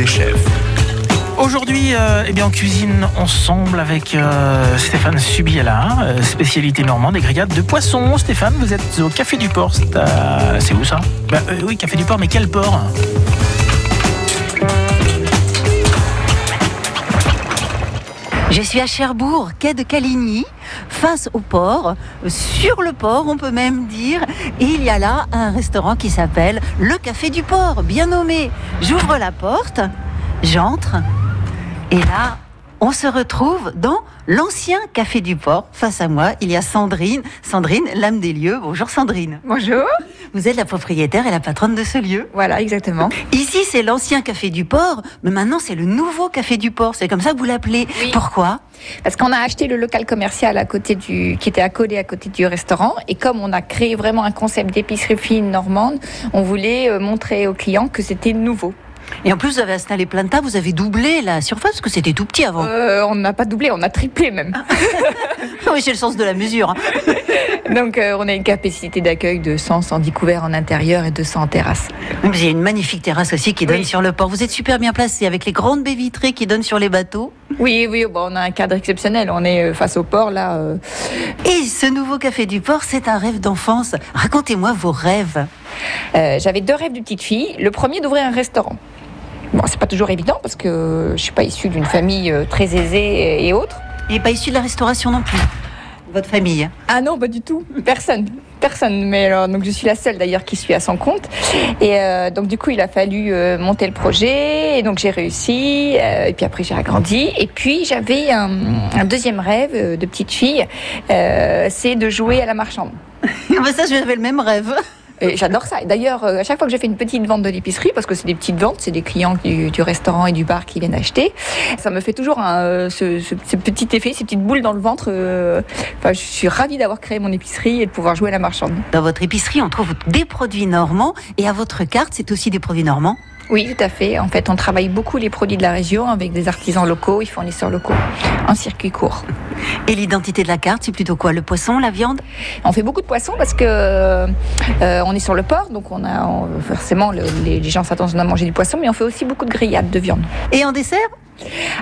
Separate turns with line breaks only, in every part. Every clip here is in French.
des chefs.
Aujourd'hui, euh, eh bien, on cuisine ensemble avec euh, Stéphane Subiela, euh, spécialité normande des grillades de poisson. Stéphane, vous êtes au Café du Port. C'est à- c'est où ça? Bah, euh, Oui, Café du Port, mais quel port?
Je suis à Cherbourg, quai de Caligny, face au port, sur le port, on peut même dire. Il y a là un restaurant qui s'appelle le Café du Port, bien nommé. J'ouvre la porte, j'entre, et là, on se retrouve dans l'ancien Café du Port. Face à moi, il y a Sandrine. Sandrine, l'âme des lieux. Bonjour Sandrine.
Bonjour.
Vous êtes la propriétaire et la patronne de ce lieu.
Voilà, exactement.
Ici, c'est l'ancien Café du Port, mais maintenant, c'est le nouveau Café du Port. C'est comme ça que vous l'appelez.
Oui.
Pourquoi?
Parce qu'on a acheté le local commercial à côté du, qui était accolé à côté du restaurant. Et comme on a créé vraiment un concept d'épicerie fine normande, on voulait euh, montrer aux clients que c'était nouveau.
Et en plus, vous avez installé plein de tables, vous avez doublé la surface, parce que c'était tout petit avant.
Euh, on n'a pas doublé, on a triplé même.
oui, j'ai le sens de la mesure.
Donc euh, on a une capacité d'accueil de 100, 110 couverts en intérieur et 200 en terrasse.
Mais Il y a une magnifique terrasse aussi qui donne
Oui.
sur le port. Vous êtes super bien placé avec les grandes baies vitrées qui donnent sur les bateaux.
Oui, oui, bon, on a un cadre exceptionnel. On est euh, face au port là. euh.
Et ce nouveau Café du Port, c'est un rêve d'enfance. Racontez-moi vos rêves.
Euh, J'avais deux rêves de petite fille. Le premier d'ouvrir un restaurant. Bon, c'est pas toujours évident parce que je suis pas issue d'une famille très aisée et autres.
Il n'est pas issu de la restauration non plus. Votre famille?
Ah non, pas du tout. Personne. Personne. Mais alors, donc je suis la seule d'ailleurs qui suis à son compte. Et euh, donc du coup, il a fallu euh, monter le projet. Et donc j'ai réussi. euh, et puis après, j'ai agrandi. Et puis j'avais un, un deuxième rêve de petite fille, c'est de jouer à la marchande.
Ah bah ça, j'avais le même rêve.
Et j'adore ça. D'ailleurs, euh, à chaque fois que je fais une petite vente de l'épicerie, parce que c'est des petites ventes, c'est des clients du, du restaurant et du bar qui viennent acheter, ça me fait toujours un, euh, ce, ce- ce petit effet, ces petites boules dans le ventre. euh, Enfin, je suis ravie d'avoir créé mon épicerie et de pouvoir jouer à la marchande.
Dans votre épicerie, on trouve des produits normands. Et à votre carte, c'est aussi des produits normands.
Oui, tout à fait. En fait, on travaille beaucoup les produits de la région avec des artisans locaux et fournisseurs locaux en circuit court.
Et l'identité de la carte, c'est plutôt quoi Le poisson, la viande?
On fait beaucoup de poissons parce que euh, on est sur le port, donc on a on- forcément le- les, gens s'attendent à manger du poisson, mais on fait aussi beaucoup de grillades de viande.
Et en dessert?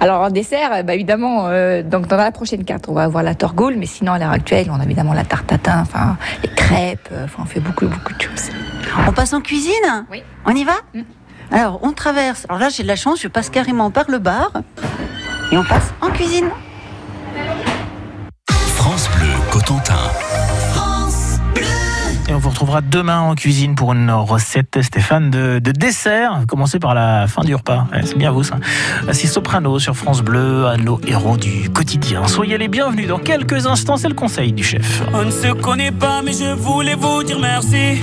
Alors en dessert, euh, bah, évidemment, euh, donc dans la prochaine carte, on va avoir la torgoule, mais sinon à l'heure actuelle, on a évidemment la tarte tatin, enfin les crêpes, enfin on fait beaucoup beaucoup de choses.
On passe en cuisine?
Oui.
On y va?
Mm.
Alors, on traverse. Alors là, j'ai de la chance, je passe carrément par le bar. Et on passe en cuisine.
France Bleu Cotentin.
Et on vous retrouvera demain en cuisine pour une recette, Stéphane, de, de dessert. Commencez par la fin du repas. Ouais, c'est bien vous, ça. C'est Soprano sur France Bleu, à nos héros du quotidien. Soyez les bienvenus. Dans quelques instants, c'est le conseil du chef.
On ne se connaît pas, mais je voulais vous dire merci.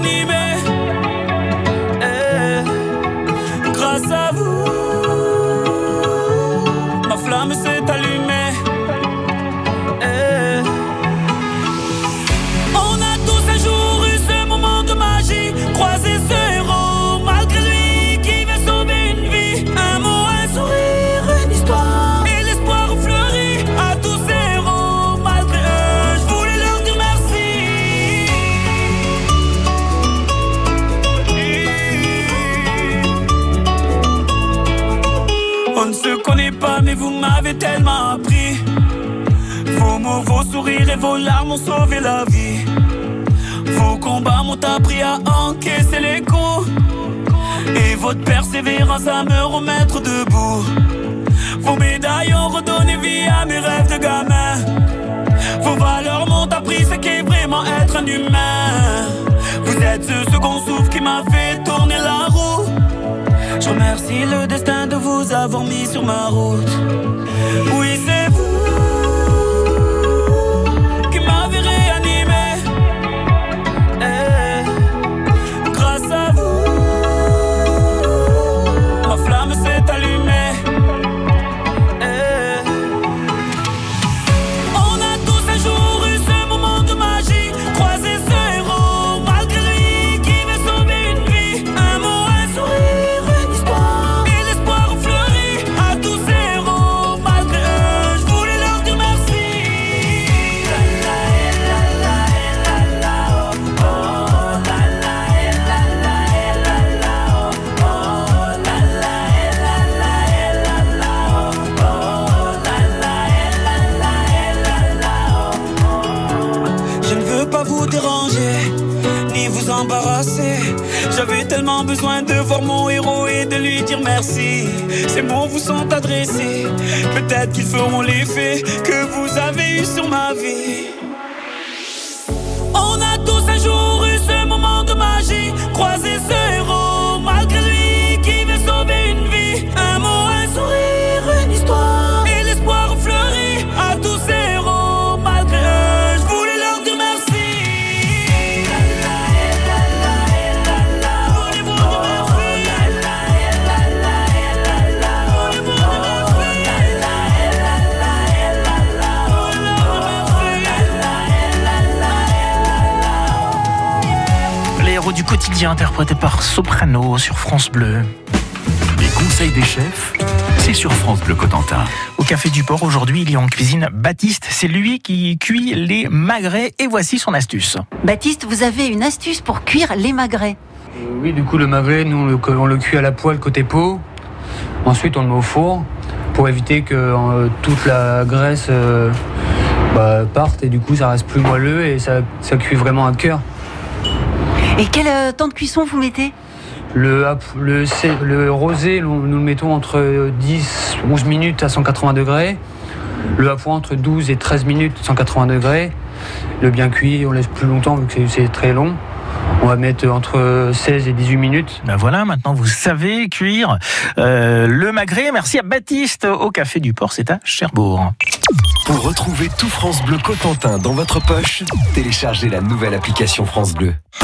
M'avez vous m'avez tellement appris. Vos mots, vos sourires et vos larmes ont sauvé la vie. Vos combats m'ont appris à encaisser les coups. Et votre persévérance à me remettre debout. Vos médailles ont redonné vie à mes rêves de gamin. Vos valeurs m'ont appris ce qu'est vraiment être un humain. Vous êtes ce second souffle qui m'a fait. Je remercie le destin de vous avoir mis sur ma route. Besoin de voir mon héros et de lui dire merci. Ces mots vous sont adressés. Peut-être qu'ils feront l'effet que vous avez eu sur ma vie. On a tous un jour eu ce moment de magie. Croiser
interprétés par Soprano sur France Bleu.
Les conseils des chefs, c'est sur France Bleu Cotentin.
Au Café du Port, aujourd'hui, il y a en cuisine Baptiste. C'est lui qui cuit les magrets et voici son astuce.
Baptiste, vous avez une astuce pour cuire les magrets.
Euh, Oui, du coup, le magret, nous, on le, on le cuit à la poêle côté peau. Ensuite, on le met au four pour éviter que euh, toute la graisse euh, bah, parte et du coup, ça reste plus moelleux et ça, ça cuit vraiment à cœur.
Et quel euh, temps de cuisson vous mettez
Le, rosé, nous, nous le mettons entre 10, 11 minutes à 180 degrés. Le happois entre 12 et 13 minutes, 180 degrés. Le bien cuit, on laisse plus longtemps vu que c'est- c'est très long. On va mettre entre 16 et 18 minutes.
Ben voilà, maintenant vous savez cuire euh, le magret. Merci à Baptiste au Café du Port, c'est à Cherbourg.
Pour retrouver tout France Bleu Cotentin dans votre poche, téléchargez la nouvelle application France Bleu.